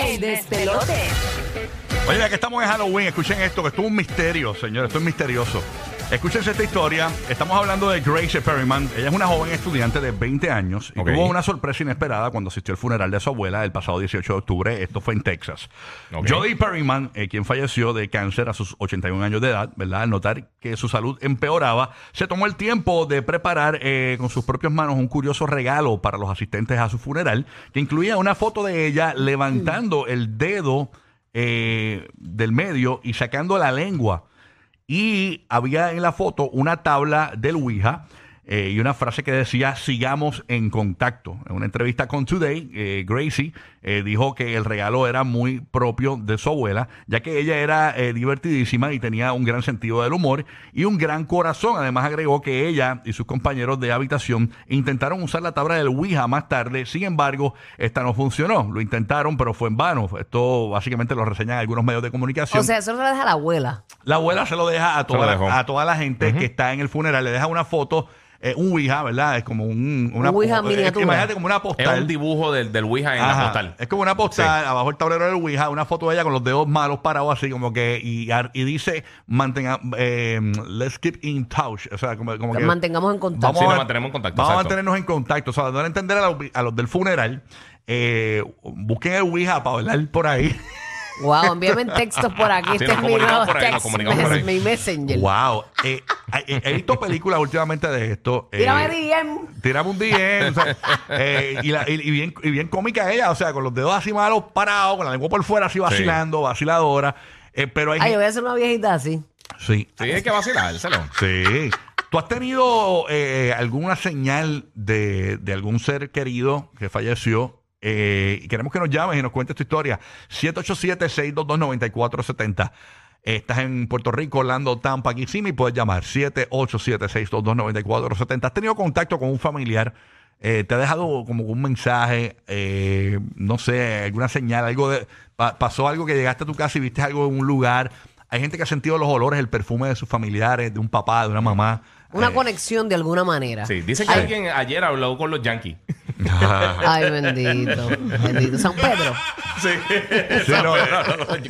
El despelote. Oye, ya que estamos en Halloween, escuchen esto, que esto es un misterio, señores, esto es misterioso. Escuchen esta historia. Estamos hablando de Grace Perryman. Ella es una joven estudiante de 20 años y tuvo una sorpresa inesperada cuando asistió al funeral de su abuela el pasado 18 de octubre. Esto fue en Texas. Ok. Jodie Perryman, eh, quien falleció de cáncer a sus 81 años de edad, ¿verdad? Al notar que su salud empeoraba, se tomó el tiempo de preparar eh, con sus propias manos un curioso regalo para los asistentes a su funeral, que incluía una foto de ella levantando el dedo eh, del medio y sacando la lengua. Y había en la foto una tabla del Ouija eh, y una frase que decía sigamos en contacto. En una entrevista con Today, eh, Gracie eh, dijo que el regalo era muy propio de su abuela, ya que ella era eh, divertidísima y tenía un gran sentido del humor y un gran corazón. Además agregó que ella y sus compañeros de habitación intentaron usar la tabla del Ouija más tarde, sin embargo, esta no funcionó. Lo intentaron, pero fue en vano. Esto básicamente lo reseñan algunos medios de comunicación. O sea, eso se lo deja a la abuela. La abuela se lo deja a toda, dejó. a toda la gente que está en el funeral. Le deja una foto, eh, un Ouija, ¿verdad? Es como un, una Un Ouija miniatura. Imagínate como una Es postal. un dibujo del, del Ouija en Ajá. la postal. Es como una postal, abajo el tablero del Ouija, una foto de ella con los dedos malos parados así, como que, y, y dice, mantenga, eh, let's keep in touch. O sea, como, como que... Mantengamos en contacto. Sí, a- nos mantenemos en contacto, Vamos a mantenernos en contacto. O sea, dar a entender a los, a los del funeral, eh, busquen el Ouija para hablar por ahí. Wow, envíame textos por aquí. Sí, este nos es mi comunicamos nuevo por ahí, nos text comunicamos por ahí. mes- mi messenger. Wow. Eh, eh, he visto películas últimamente de esto. eh, Tírame DM. Tírame un DM. o sea, eh, y, la- y- y bien, y bien cómica ella, o sea, con los dedos así malos parados, con la lengua por fuera así vacilando, vaciladora. Eh, pero hay Ay, yo voy a ser una viejita así. Sí, Sí, hay que vacilárselo. sí. ¿Tú has tenido eh, alguna señal de, de algún ser querido que falleció? Eh, y queremos que nos llames y nos cuentes tu historia. 787-622-9470. Eh, Estás en Puerto Rico, Orlando, Tampa, Kissimmee, puedes llamar 787-622-9470. ¿Has tenido contacto con un familiar? Eh, ¿Te ha dejado como un mensaje, eh, no sé, alguna señal, algo de, pa- pasó algo que llegaste a tu casa y viste algo en un lugar? Hay gente que ha sentido los olores, el perfume de sus familiares, de un papá, de una mamá. Una Eh, conexión de alguna manera. Sí, dice que Ay, alguien ayer habló con los Yankees. Ay, bendito. Bendito. San Pedro. Sí. Sí, no,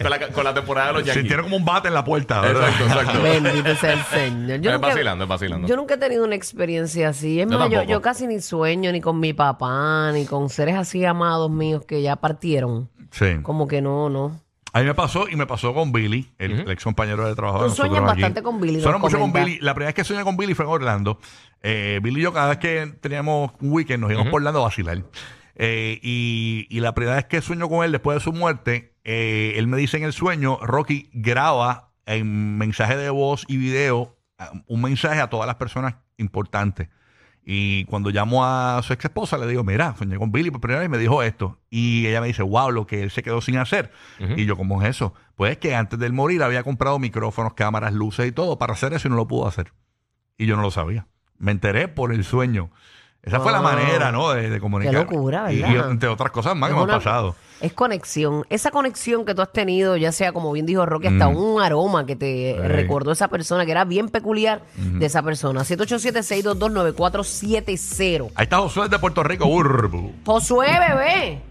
con, la, con la temporada de los Sí, Yankees. tiene como un bate en la puerta, ¿verdad? Exacto, exacto. Bendito sea el Señor. Yo Es nunca, vacilando, es vacilando. yo nunca he tenido una experiencia así. Es Yo más, yo, tampoco. yo casi ni sueño ni con mi papá, ni con seres así amados míos que ya partieron. Sí. Como que no, no. A mí me pasó y me pasó con Billy, el, el ex compañero de trabajo. de Tú nosotros sueñas aquí. bastante con Billy, Sueño nos mucho con comenta. Billy. La primera vez que soñé con Billy fue en Orlando. Eh, Billy y yo, cada vez que teníamos un weekend, nos íbamos por Orlando a vacilar. Eh, y, y la primera vez que sueño con él después de su muerte, eh, él me dice en el sueño, Rocky graba en mensaje de voz y video ah, un mensaje a todas las personas importantes. Y cuando llamo a su ex esposa, le digo, mira, soñé con Billy por primera vez y me dijo esto. Y ella me dice, wow, lo que él se quedó sin hacer. Y yo, ¿cómo es eso? Pues que antes del morir había comprado micrófonos, cámaras, luces y todo para hacer eso y no lo pudo hacer. Y yo no lo sabía. Me enteré por el sueño. Esa fue la Wow. manera, ¿no? De, de comunicar. locura, Y, ¿verdad? y entre otras cosas más que Es me han una- pasado. Es conexión. Esa conexión que tú has tenido, ya sea como bien dijo Rocky, hasta Mm. un aroma que te recordó esa persona, que era bien peculiar de esa persona. 787-622-9470. Ahí está Josué de Puerto Rico. Urbu. Josué, bebé.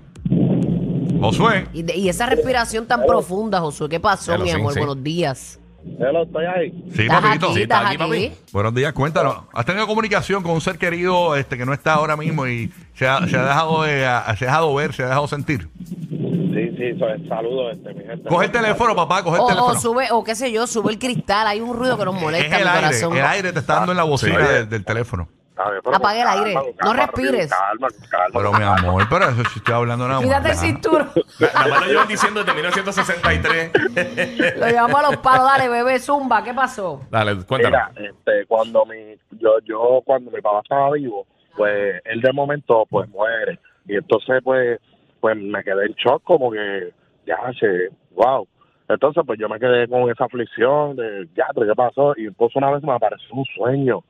Josué. Y, de- y esa respiración tan profunda, Josué. ¿Qué pasó, Claro, mi sí, amor? sí. Buenos días. Hello, estoy ahí. Sí, ¿Estás papito. aquí? Sí, ¿Estás está aquí, aquí? papi. Buenos días, cuéntanos. ¿Has tenido comunicación con un ser querido este que no está ahora mismo y se ha, se ha dejado de- a- se ha dejado ver, se ha dejado sentir? Sí, sí, so- saludos, este, mi gente. Coge el teléfono, papá, coge el O, o teléfono. sube, o qué sé yo, sube el cristal. Hay un ruido que nos es molesta, el mi aire, corazón. el aire te está dando en la bocina Sí. del, del teléfono. Ver, pero Apague el aire. calma, No calma, respires. Calma, calma. Pero mi amor, pero eso sí estoy hablando nada más. Quítate el cinturón. Nada más lo llevan diciendo desde 1963. Lo llevamos a los palos. Dale, bebé, zumba. ¿Qué pasó? Dale, cuéntanos. Mira, este, cuando mi, yo, yo, cuando mi papá estaba vivo, pues él de momento, pues muere. Y entonces, pues, pues me quedé en shock, como que, ya, che, wow. Entonces, pues yo me quedé con esa aflicción de, ya, pero ¿qué pasó? Y entonces una vez me apareció un sueño,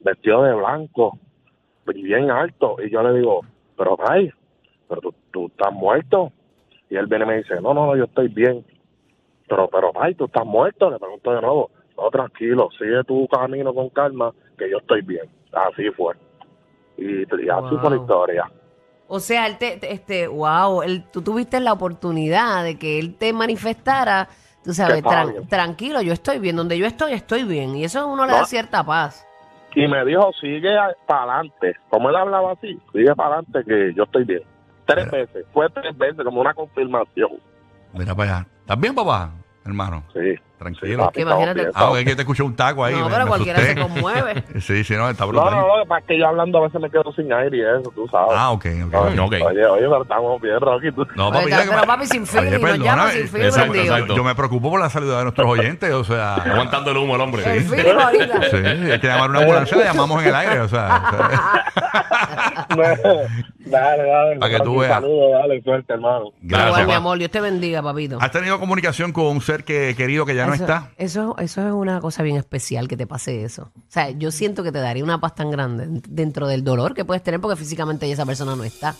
vestido de blanco, y bien alto. Y yo le digo, pero, ay, pero tú, tú estás muerto. Y él viene y me dice, no, no, no, yo estoy bien. Pero, pero, ay, tú estás muerto. Le pregunto de nuevo, no, tranquilo, sigue tu camino con calma, que yo estoy bien. Así fue. Y, y así Wow. fue la historia. O sea, él te, te- este, wow, él, tú tuviste la oportunidad de que él te manifestara, tú sabes, tran- tranquilo, yo estoy bien, donde yo estoy, estoy bien. Y eso uno le da cierta paz. Y me dijo, sigue para adelante. Como él hablaba así, sigue para adelante que yo estoy bien. Tres Mira. veces. Fue tres veces, como una confirmación. Mira para allá. ¿Estás bien, papá? Hermano. Sí. Tranquilo. papi, Que imagínate- Ah, porque es que te escuché un taco ahí. no, me- pero me cualquiera se conmueve. Sí, sí, no, está No, brutal. no, no, lo que pasa es que yo hablando a veces me quedo sin aire y eso, tú sabes. Ah, ok, ok. Oye, ok. Oye, oye, pero estamos bien, Rocky. Tú. No, Oye, papi, ya que pero me- papi, sin Oye, y nos llama sin film exacto, exacto. Yo me preocupo por la salud de nuestros oyentes, o sea. Aguantando el humo el hombre. Ahorita. Sí, hay que llamar una ambulancia, la llamamos en el aire, o sea. dale, dale. Para que tú veas. Saludos, dale, suerte, hermano. Igual, Gracias. mi amor, Dios te bendiga, papito. ¿Has tenido comunicación con un ser que, querido que ya no eso, está? Eso, eso es una cosa bien especial que te pase eso. O sea, yo siento que te daría una paz tan grande dentro del dolor que puedes tener porque físicamente esa persona no está.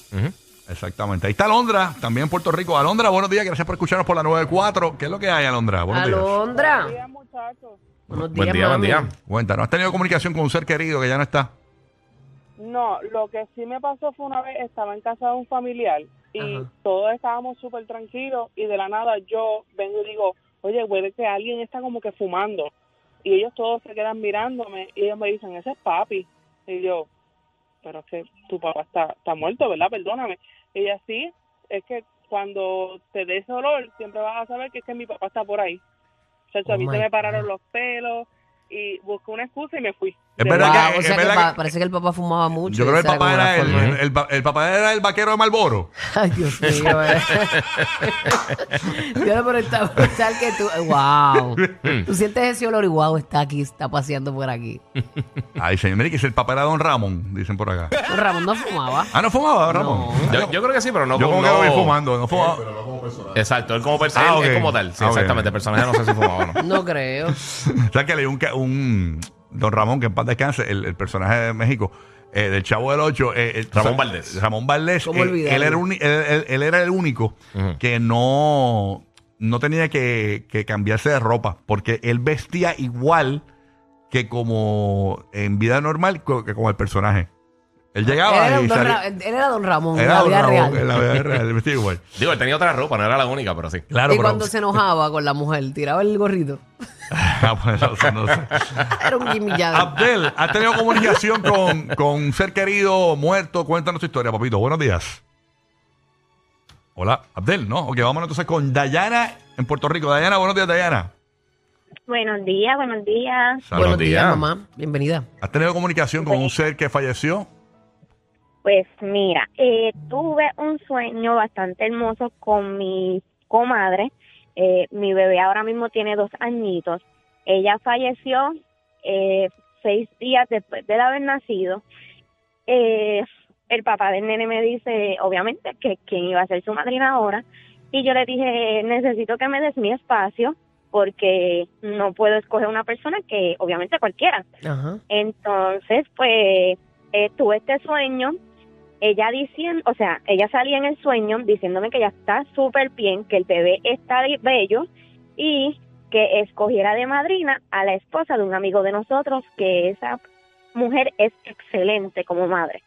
Exactamente. Ahí está Alondra, también en Puerto Rico. Alondra, buenos días, gracias por escucharnos por la 94. ¿Qué es lo que hay, Alondra? Buenos días. Alondra. Buenos días, muchachos. Buenos Buen días, día, buen mami. día. Cuéntanos, ¿has tenido comunicación con un ser querido que ya no está? No, lo que sí me pasó fue una vez, estaba en casa de un familiar y Ajá. todos estábamos súper tranquilos y de la nada yo vengo y digo, oye, huele que alguien está como que fumando. Y ellos todos se quedan mirándome y ellos me dicen, ese es papi. Y yo, pero es que tu papá está, está muerto, ¿verdad? Perdóname. Y ella, sí, es que cuando te dé ese olor siempre vas a saber que es que mi papá está por ahí. O sea, Oh a mí my se me God. pararon los pelos y busqué una excusa y me fui. Es verdad Wow, que- o es sea que verdad pa- que- parece que el papá fumaba mucho. Yo creo que el esa papá como la era el, el, el- el papá era el vaquero de Malboro. Ay, Dios mío. eh. Yo no, pero está brutal que tú. ¡Wow! Tú sientes ese olor y wow, está aquí, está paseando por aquí. Ay, señor, mire que es el papá era Don Ramón, dicen por acá. Ramón no fumaba. Ah, no fumaba, Ramón. Yo, yo creo que sí, pero no Yo como que no- lo vi fumando, no fumaba. Exacto, él como personaje, Ah, ok. es como tal. Sí, Ah, ok. exactamente. El personaje no sé si fumaba o no. No creo. O sea, que leí un, ca- un Don Ramón, que en paz descanse, el, el personaje de México, eh, del Chavo del Ocho. eh, el- Ramón o sea, Valdés. Ramón Valdés. ¿Cómo eh, él, era uni- él, él- él era el único que no, no tenía que, que cambiarse de ropa, porque él vestía igual que como en vida normal que como el personaje. Él Él llegaba era, y un don salía- Ra- él era Don Ramón en la Don vida Ramón, real. en la vida real, él vestía igual. Digo, él tenía otra ropa, no era la única, pero sí. Claro, y pero- cuando se enojaba con la mujer, tiraba el gorrito. Ah, pues, no sé, no sé. Era un guimillado. Abdel, ¿has tenido comunicación con, con un ser querido muerto? Cuéntanos tu historia, papito. Buenos días. Hola, Abdel, ¿no? Ok, vámonos entonces con Dayana en Puerto Rico. Dayana, buenos días, Dayana. Buenos días, buenos días. Saludos. Buenos días. mamá. Bienvenida. ¿Has tenido comunicación con un ser que falleció? Pues mira, eh, tuve un sueño bastante hermoso con mi comadre. Eh, mi bebé ahora mismo tiene dos añitos. Ella falleció eh, seis días después de haber nacido. Eh, el papá del nene me dice, obviamente, que quién iba a ser su madrina ahora. Y yo le dije, necesito que me des mi espacio porque no puedo escoger una persona que, obviamente, cualquiera. Ajá. Entonces, pues, eh, tuve este sueño, ella diciendo, o sea, ella salía en el sueño diciéndome que ella está súper bien, que el bebé está bello y que escogiera de madrina a la esposa de un amigo de nosotros, que esa mujer es excelente como madre.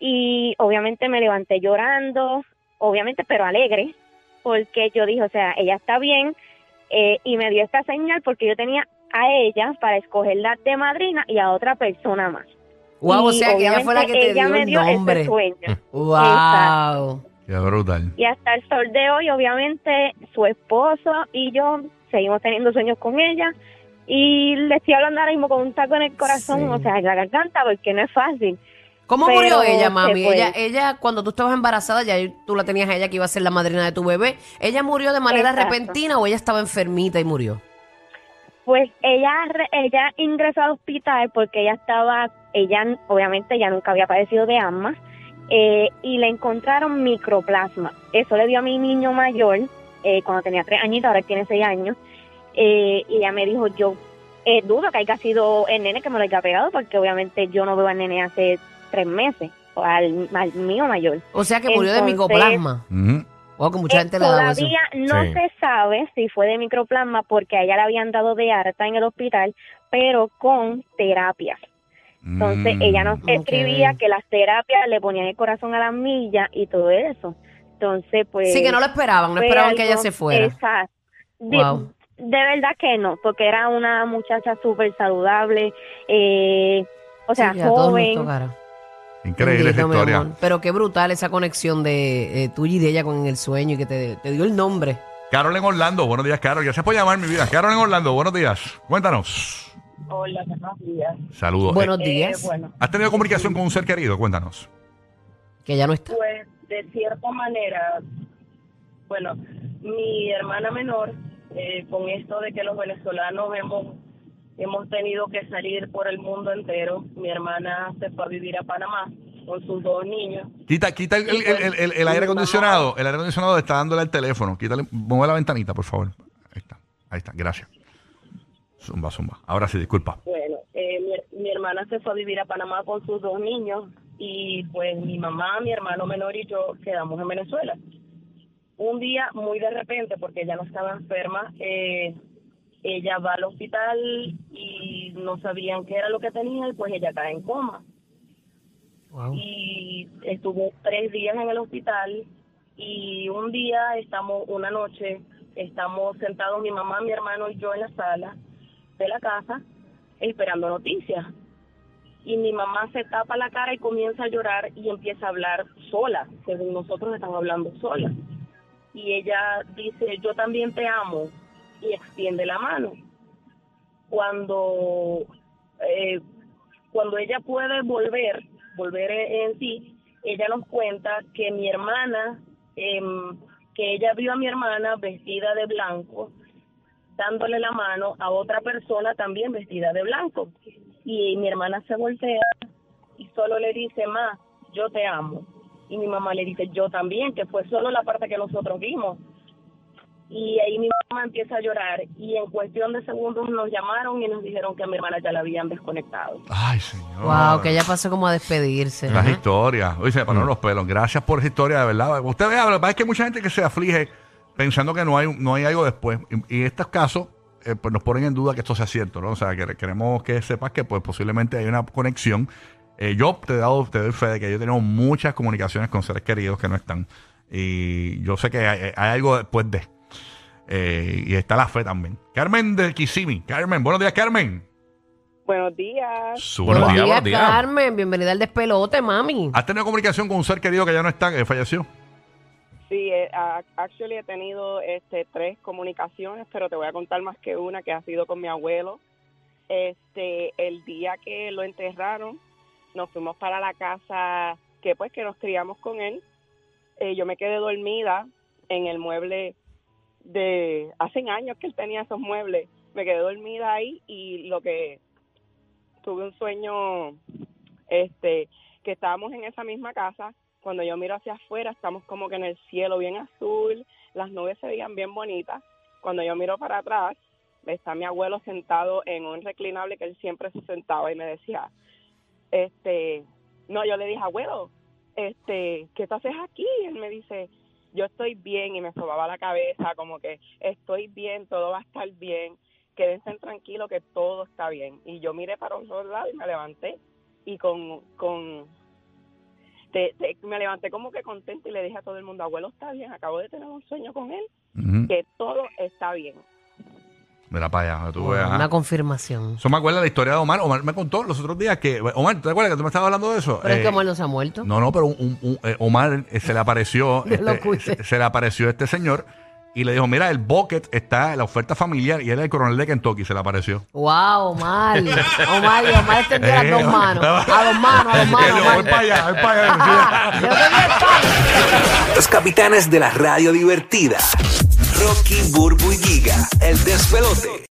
Y obviamente me levanté llorando, obviamente, pero alegre, porque yo dije, o sea, ella está bien, eh, y me dio esta señal porque yo tenía a ella para escogerla de madrina y a otra persona más. Wow, o Y sea que ella fue la que te ella dio me el dio ese nombre. sueño. Wow. Qué brutal. Y hasta el sol de hoy, obviamente, su esposo y yo seguimos teniendo sueños con ella. Y le estoy hablando ahora mismo con un taco en el corazón, Sí. o sea, en la garganta, porque no es fácil. ¿Cómo Pero murió ella, mami? Ella, ella, cuando tú estabas embarazada, ya tú la tenías a ella que iba a ser la madrina de tu bebé. ¿Ella murió de manera Exacto. repentina o ella estaba enfermita y murió? Pues ella ella ingresó al hospital porque ella estaba, ella obviamente ya nunca había padecido de asma eh, y le encontraron microplasma. Eso le dio a mi niño mayor eh, cuando tenía tres añitos, ahora tiene seis años. Eh, y ella me dijo, yo eh, dudo que haya sido el nene que me lo haya pegado porque obviamente yo no veo al nene hace tres meses, o al, al mío mayor. O sea que murió de Entonces- micoplasma. Ujú. Wow, que mucha Eh, gente le ha dado eso. Todavía no Sí. se sabe si fue de microplasma porque a ella le habían dado de harta en el hospital, pero con terapias. Entonces Mm. ella nos escribía que las terapias le ponían el corazón a la milla y todo eso. Entonces, pues... Sí, que no lo esperaban, no esperaban que ella se fuera. Exacto. De, Wow. de verdad que no, porque era una muchacha súper saludable, eh, o sea, Sí, joven. Increíble esa historia. amor. Pero qué brutal esa conexión de eh, tuya y de ella con el sueño y que te, te dio el nombre. Carol en Orlando, buenos días, Carol. Gracias por llamar, mi vida. Carol en Orlando, buenos días. Cuéntanos. Hola, buenos días. Saludos. Buenos Eh, días. bueno, ¿Has tenido comunicación con un ser querido? Cuéntanos. Que ya no está. pues de cierta manera, bueno, mi hermana menor, eh, con esto de que los venezolanos hemos hemos tenido que salir por el mundo entero, mi hermana se fue a vivir a Panamá con sus dos niños. Quita, quita el, el- el- el- el aire acondicionado. El aire acondicionado está dándole al teléfono. Quítale, mueve la ventanita, por favor. Ahí está. Ahí está. Gracias. Zumba, zumba. Ahora sí, disculpa. Bueno, eh, mi, mi hermana se fue a vivir a Panamá con sus dos niños y pues mi mamá, mi hermano menor y yo quedamos en Venezuela. Un día, muy de repente, porque ella no estaba enferma, eh, ella va al hospital y no sabían qué era lo que tenía y pues ella cae en coma. Wow. Y estuvo tres días en el hospital y un día estamos, una noche, estamos sentados mi mamá, mi hermano y yo en la sala de la casa esperando noticias. Y mi mamá se tapa la cara y comienza a llorar y empieza a hablar sola, según nosotros estamos hablando sola. Y ella dice, yo también te amo, y extiende la mano. Cuando, eh, cuando ella puede volver, volver en sí, ella nos cuenta que mi hermana, em, que ella vio a mi hermana vestida de blanco, dándole la mano a otra persona también vestida de blanco. Y mi hermana se voltea y solo le dice, ma, yo te amo. Y mi mamá le dice, yo también, que fue solo la parte que nosotros vimos. Y ahí mi mamá empieza a llorar y en cuestión de segundos nos llamaron y nos dijeron que a mi hermana ya la habían desconectado. Ay, señor. Wow, que ella pasó como a despedirse. Las historias. Oye, se me pararon los pelos. Gracias por esa historia, de verdad. Usted vea, lo que pasa es que hay mucha gente que se aflige pensando que no hay, no hay algo después. Y, y estos casos, eh, pues nos ponen en duda que esto sea cierto, ¿no? O sea, que queremos que sepas que pues posiblemente hay una conexión. Eh, yo te, he dado, te doy fe de que yo he tenido muchas comunicaciones con seres queridos que no están. Y yo sé que hay, hay algo después de. Eh, y está la fe también. Carmen de Kissimmee. Carmen, buenos días, Carmen. Buenos días. Su- Buenos Buenos días, días, buenos días. Carmen. Bienvenida al despelote, mami. ¿Has tenido comunicación con un ser querido que ya no está, que falleció? Sí, eh, actually he tenido este tres comunicaciones, pero te voy a contar más que una que ha sido con mi abuelo. Este, el día que lo enterraron, nos fuimos para la casa que pues que nos criamos con él. Eh, yo me quedé dormida en el mueble de hace años que él tenía esos muebles. Me quedé dormida ahí y lo que tuve un sueño este que estábamos en esa misma casa cuando yo miro hacia afuera estamos como que en el cielo bien azul, las nubes se veían bien bonitas. Cuando yo miro para atrás, está mi abuelo sentado en un reclinable que él siempre se sentaba y me decía, este, no, yo le dije, abuelo, este, ¿qué tú haces aquí? Él me dice, yo estoy bien y me sobaba la cabeza como que estoy bien, todo va a estar bien, quédense tranquilos que todo está bien. Y yo miré para otro lado y me levanté y con, con te- te- me levanté como que contenta y le dije a todo el mundo, abuelo está bien, acabo de tener un sueño con él, Ujú. que todo está bien. Mira para allá, tú veas. Una confirmación. Eso me acuerda la historia de Omar. Omar me contó los otros días que. Omar, ¿te acuerdas que tú me estabas hablando de eso? Pero es Eh, que Omar no se ha muerto. No, no, pero un- un- un- eh, Omar eh, se le apareció. Este, se, se le apareció este señor y le dijo: Mira, el bucket está en la oferta familiar y él es el coronel de Kentucky. Se le apareció. Wow, Omar. Omar, y Omar extendió las dos Eh, manos. A dos manos, a dos manos. Voy para allá, voy para allá. Ah, yo. Los capitanes de la radio divertida. Rocky, Burbu y Giga, el despelote.